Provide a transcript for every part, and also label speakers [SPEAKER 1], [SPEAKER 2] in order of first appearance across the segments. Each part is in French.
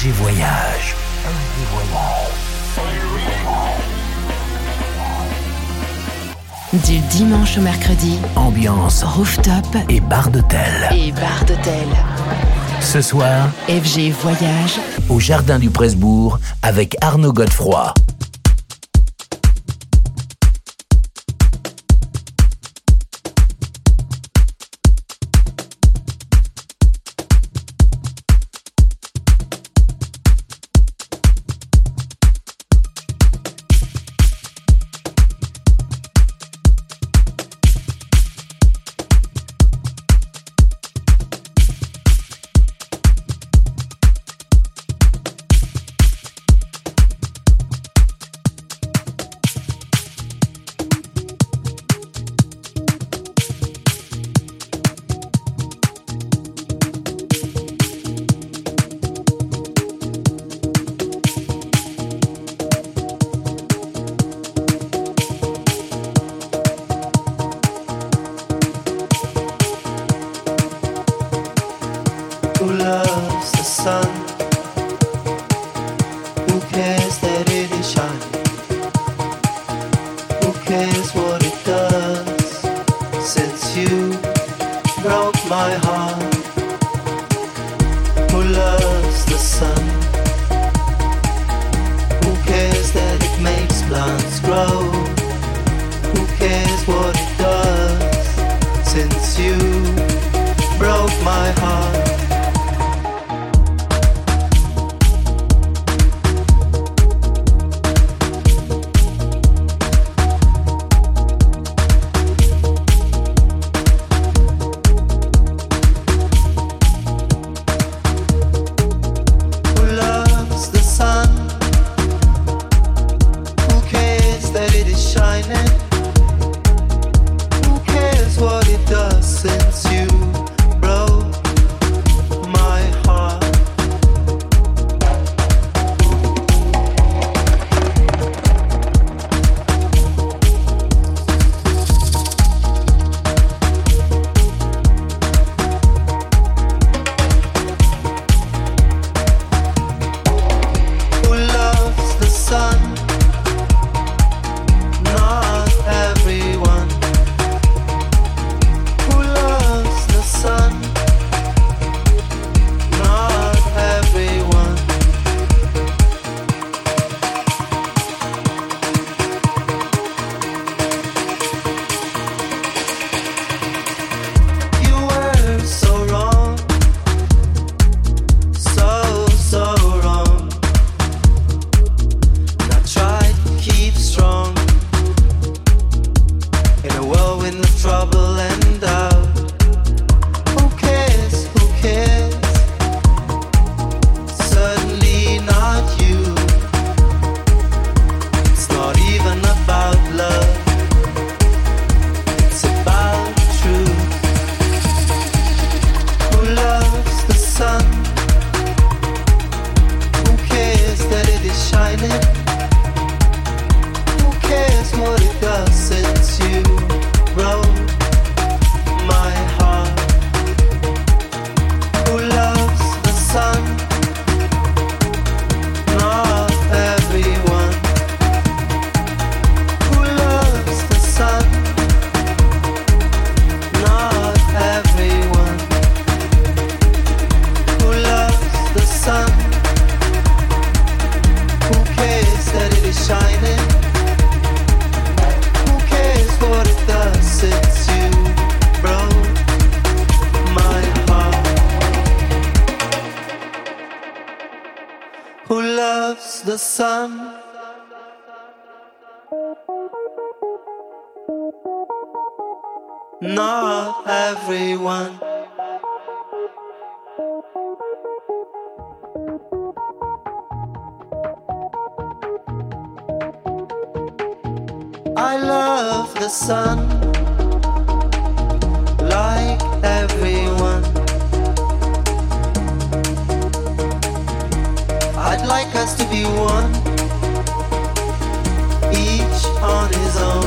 [SPEAKER 1] RG Voyage.
[SPEAKER 2] Du dimanche au mercredi,
[SPEAKER 1] ambiance
[SPEAKER 2] rooftop
[SPEAKER 1] et bar d'hôtel.
[SPEAKER 2] Et bar d'hôtel.
[SPEAKER 1] Ce soir,
[SPEAKER 2] FG Voyage
[SPEAKER 1] au Jardin du Presbourg avec Arnaud Godefroy.
[SPEAKER 3] I love the sun like everyone. I'd like us to be one, each on his own.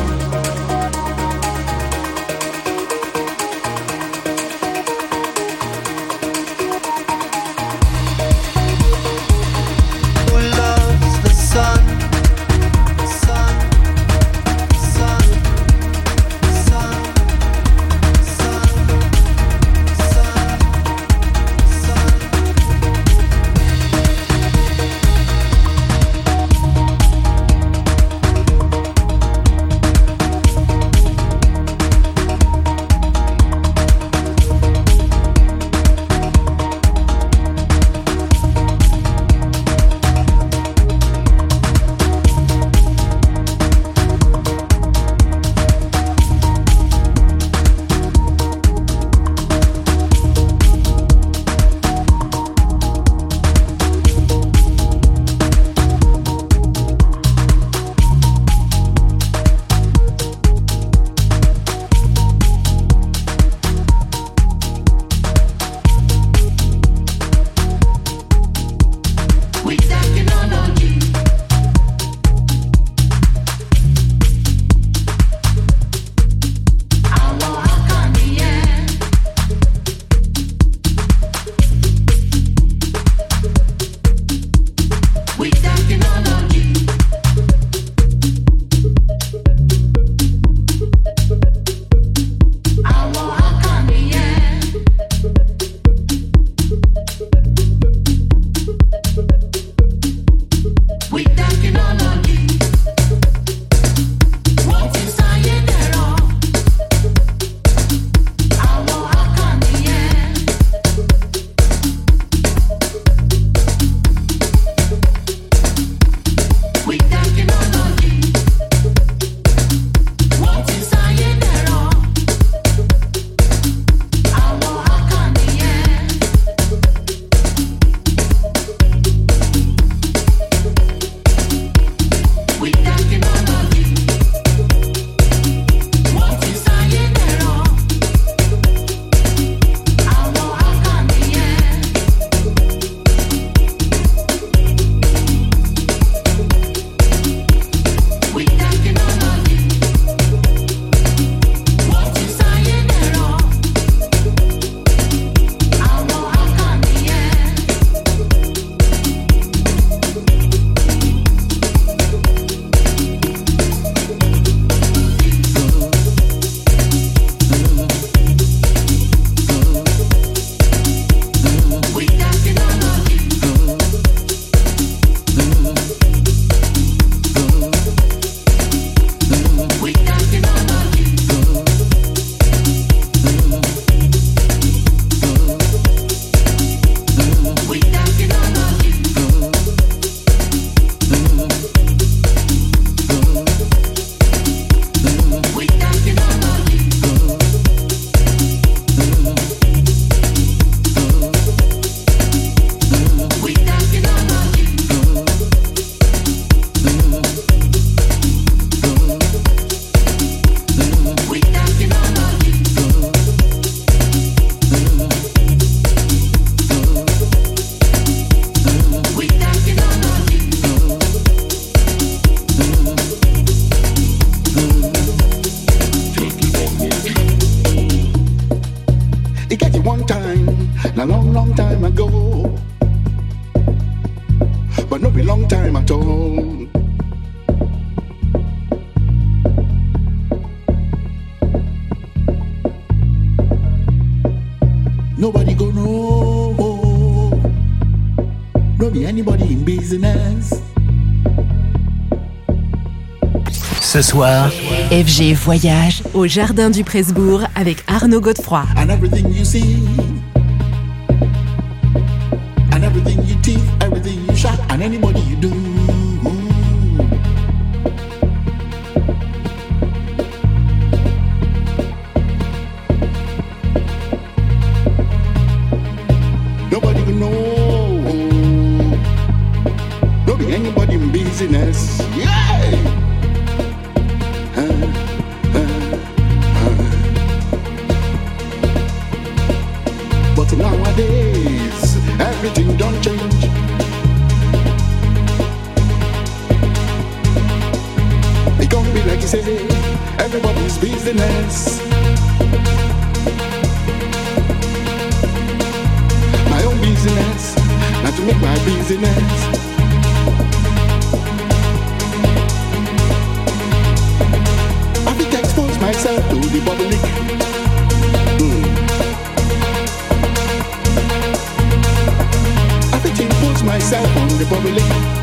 [SPEAKER 1] Soir,
[SPEAKER 2] FG Voyage au Jardin du Presbourg avec Arnaud Godefroy.
[SPEAKER 4] And everything you see. And everything you teeth, everything you shot, and anybody you do. Nobody can know. No be anybody in business. Yeah. Business. My own business, not to make my business. I think I expose myself to the public. Mm. I think I impose myself on the public.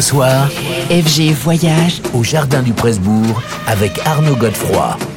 [SPEAKER 5] Ce soir,
[SPEAKER 2] FG Voyage
[SPEAKER 5] au Jardin du Presbourg avec Arnaud Godefroy.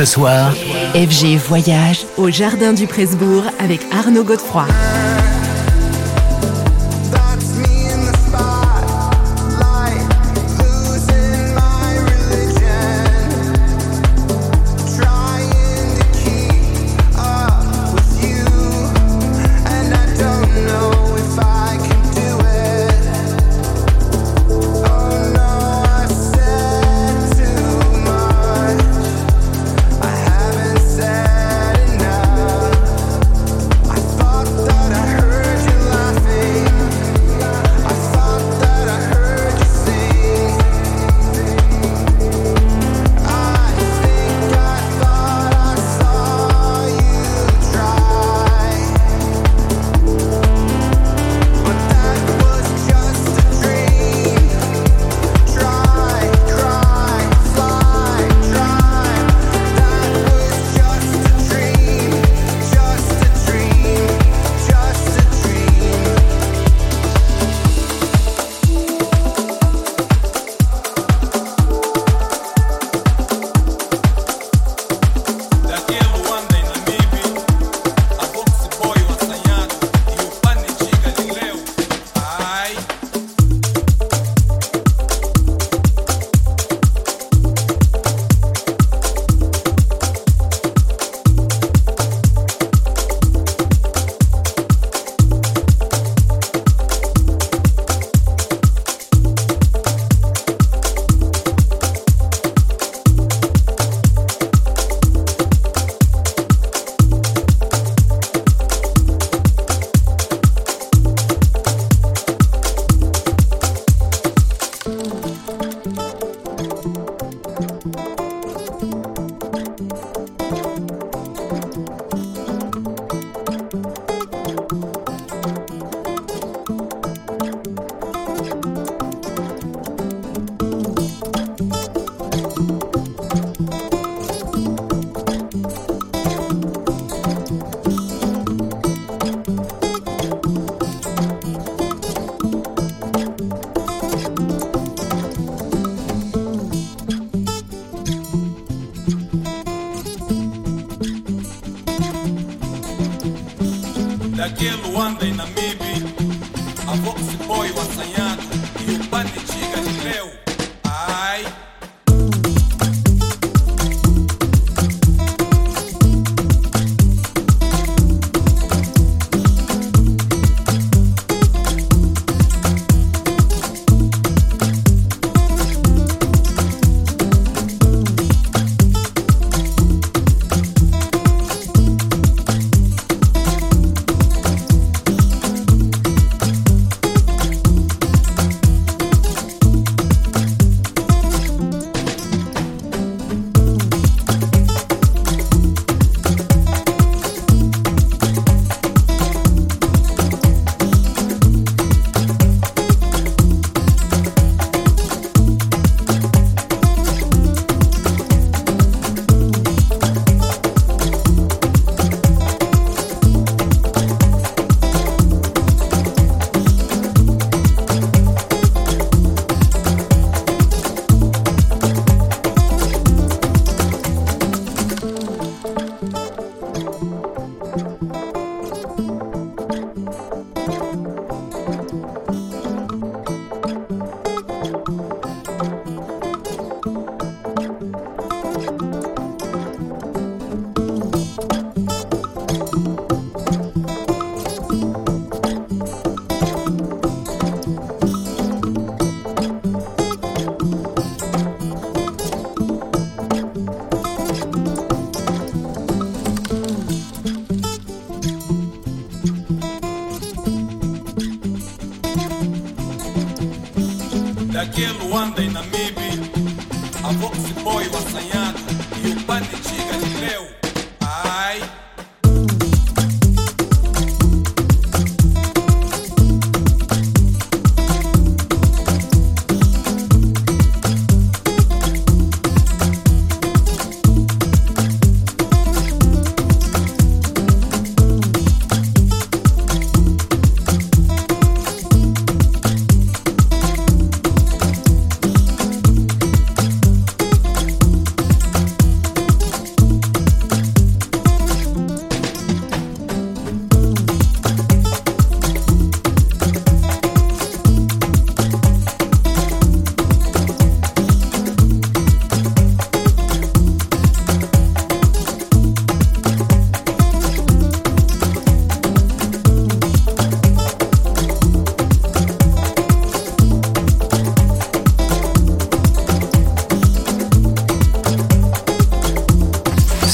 [SPEAKER 5] Ce soir,
[SPEAKER 6] FG Voyage au Jardin du Presbourg avec Arnaud Godefroy.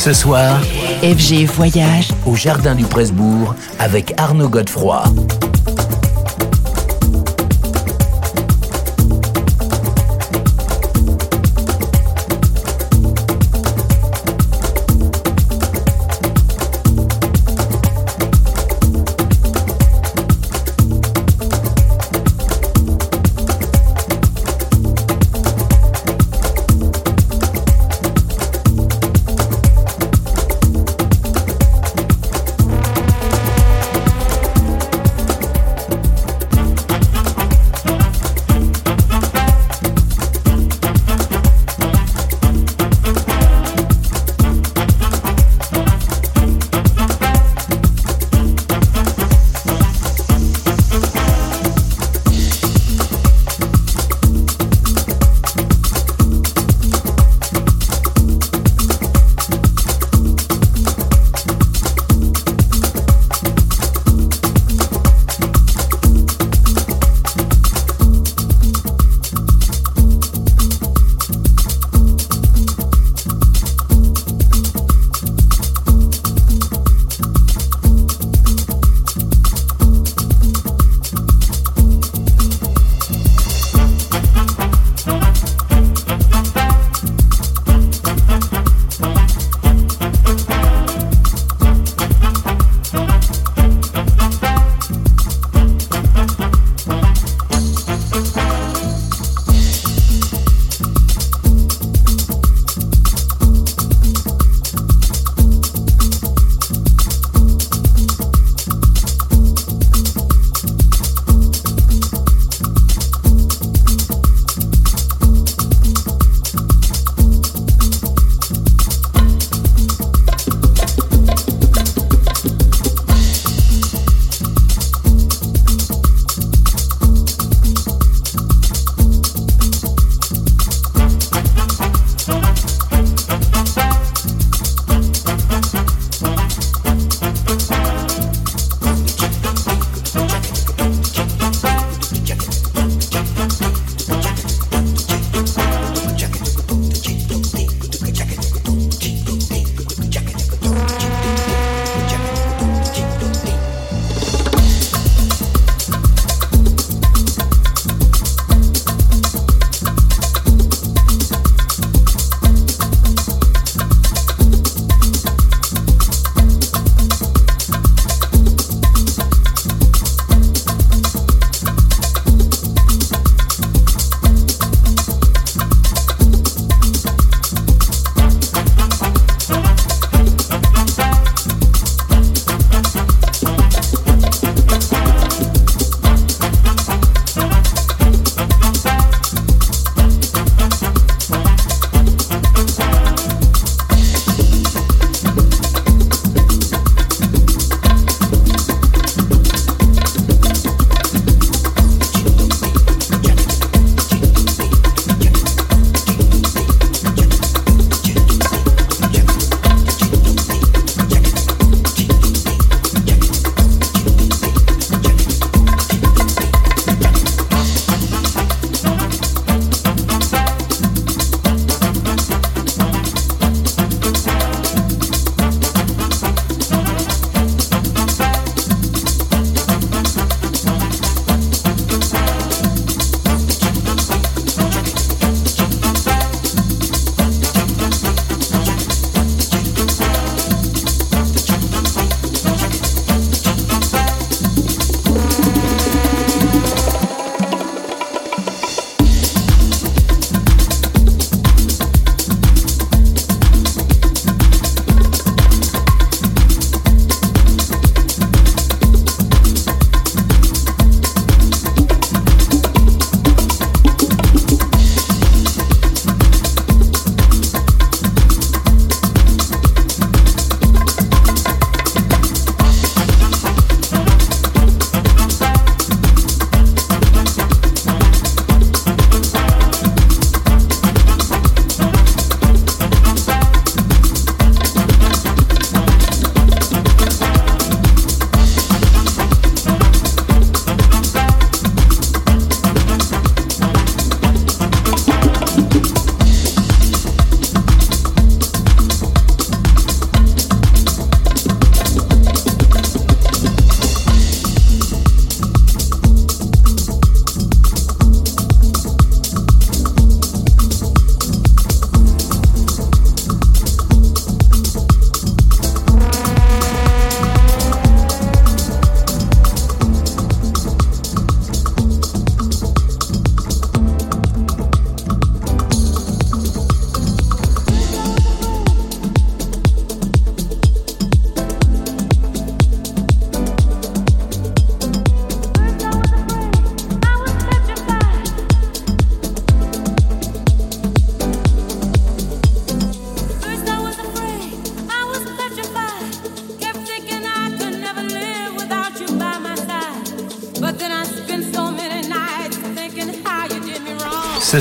[SPEAKER 5] Ce soir,
[SPEAKER 2] FG Voyage
[SPEAKER 5] au Jardin du Presbourg avec Arnaud Godefroy.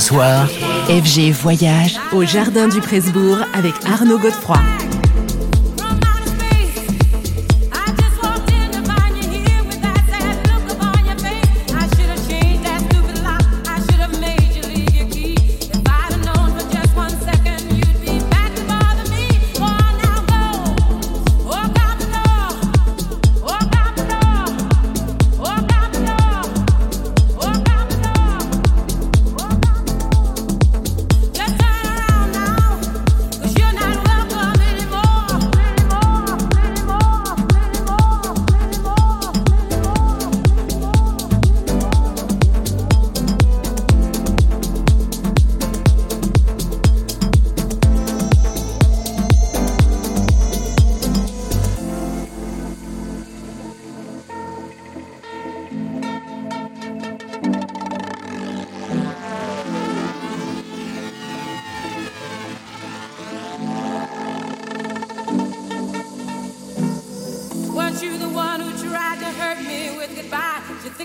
[SPEAKER 1] Soir,
[SPEAKER 2] FG Voyage au Jardin du Presbourg avec Arnaud Godefroy.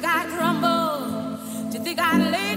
[SPEAKER 7] think I crumble? Do you think I'd lay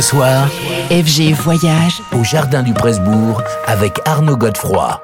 [SPEAKER 5] Ce soir,
[SPEAKER 2] FG Voyage
[SPEAKER 5] au Jardin du Presbourg avec Arnaud Godefroy.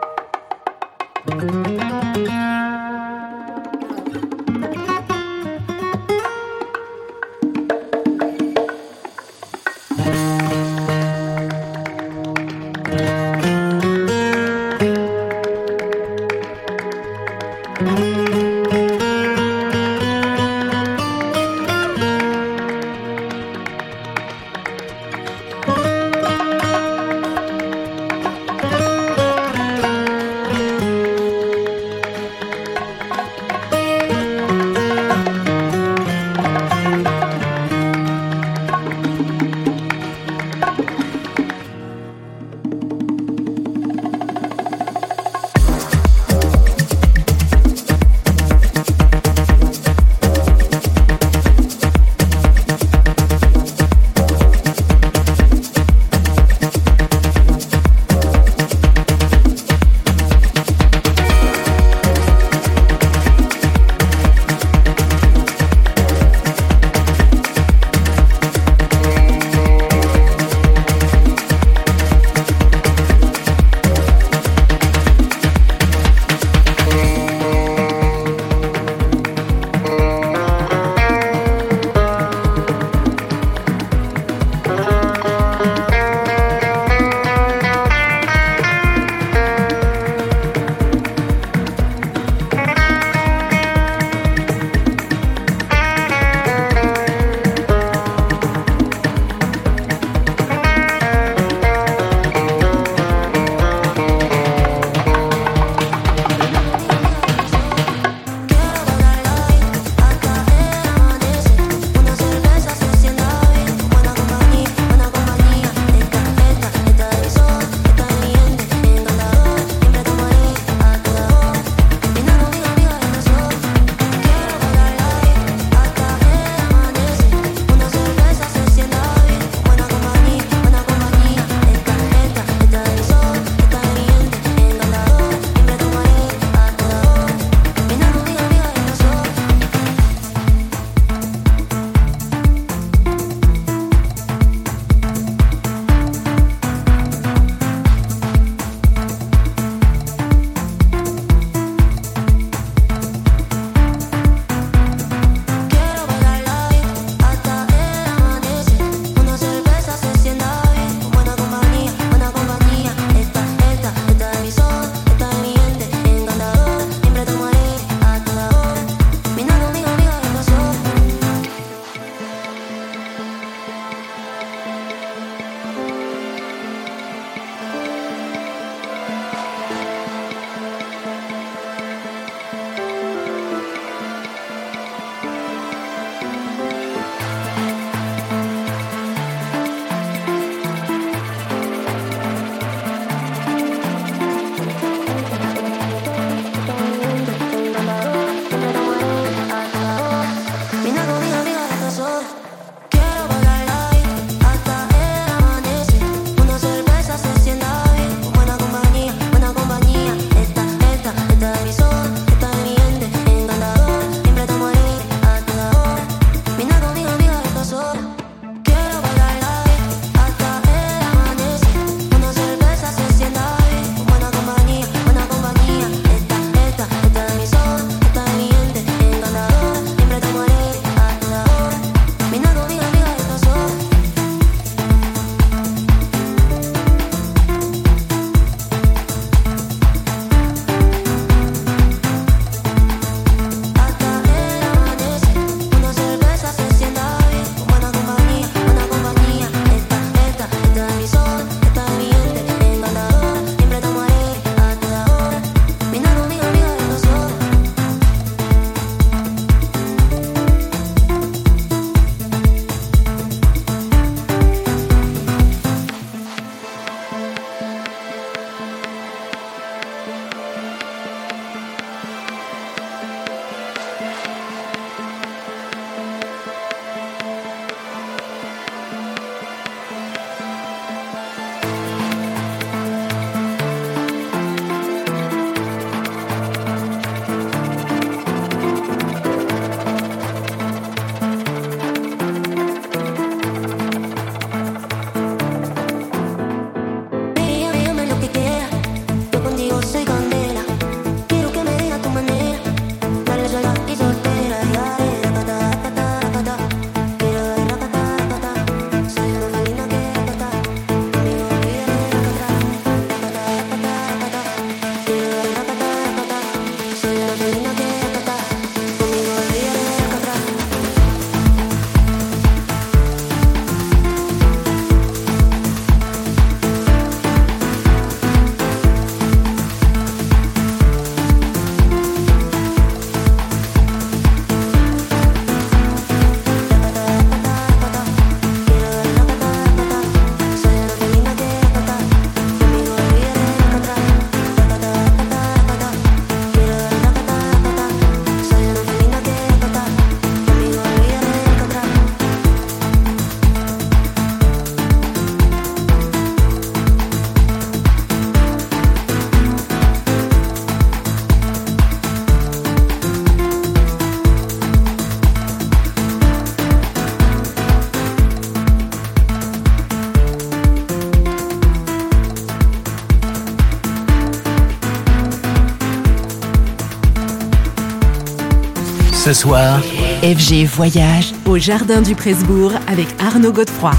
[SPEAKER 1] Ce soir,
[SPEAKER 2] FG Voyage au Jardin du Presbourg avec Arnaud Godefroy.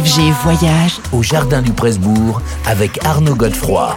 [SPEAKER 2] FG Voyage
[SPEAKER 8] au Jardin du Presbourg avec Arnaud Godefroy.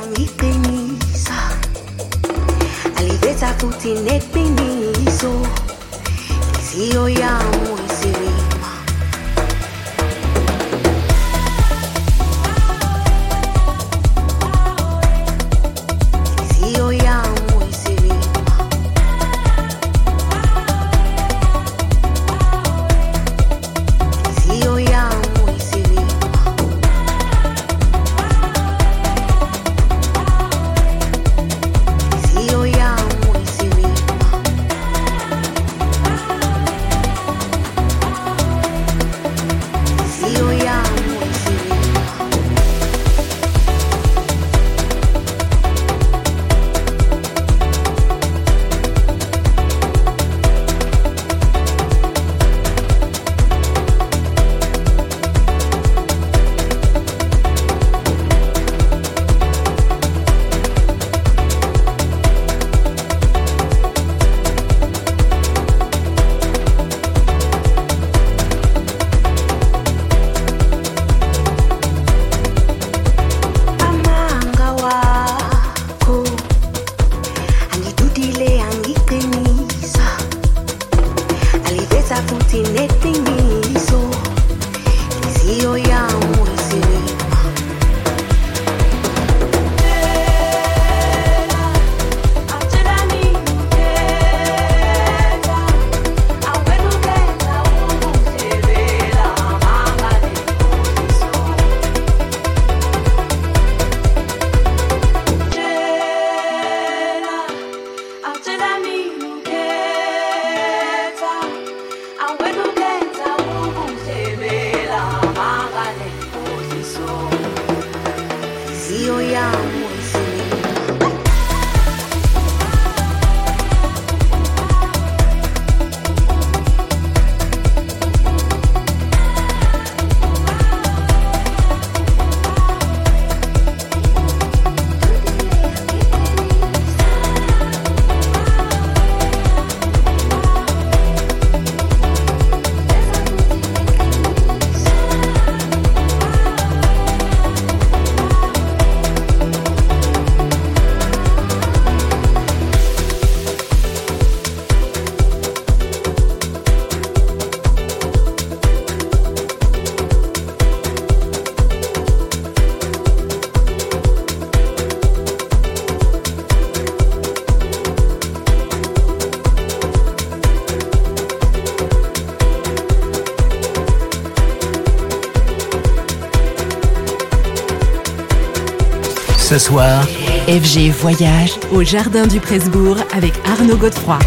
[SPEAKER 8] Ce soir,
[SPEAKER 2] FG Voyage au Jardin du Presbourg avec Arnaud Godefroy.